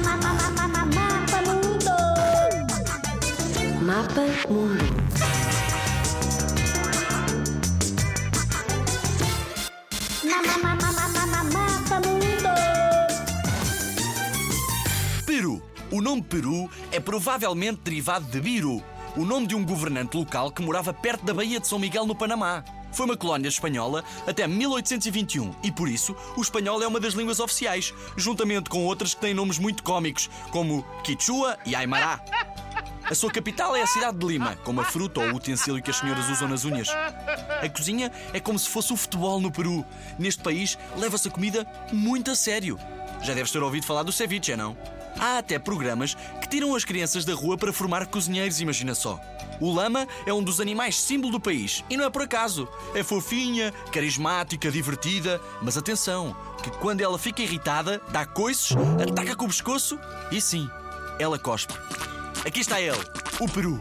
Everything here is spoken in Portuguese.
Mapa Mundo. Mapa Mundo. Mapa. Peru. O nome Peru é provavelmente derivado de Biru, o nome de um governante local que morava perto da Baía de São Miguel, no Panamá. Foi uma colónia espanhola até 1821 e, por isso, o espanhol é uma das línguas oficiais, juntamente com outras que têm nomes muito cómicos, como Quichua e Aymara. A sua capital é a cidade de Lima, com uma fruta ou utensílio que as senhoras usam nas unhas. A cozinha é como se fosse o futebol no Peru. Neste país, leva-se a comida muito a sério. Já deves ter ouvido falar do ceviche, não? Há até programas que tiram as crianças da rua para formar cozinheiros, imagina só. O lama é um dos animais símbolo do país e não é por acaso. É fofinha, carismática, divertida, mas atenção, que quando ela fica irritada, dá coices, ataca com o pescoço e sim, ela cospe. Aqui está ele, o Peru.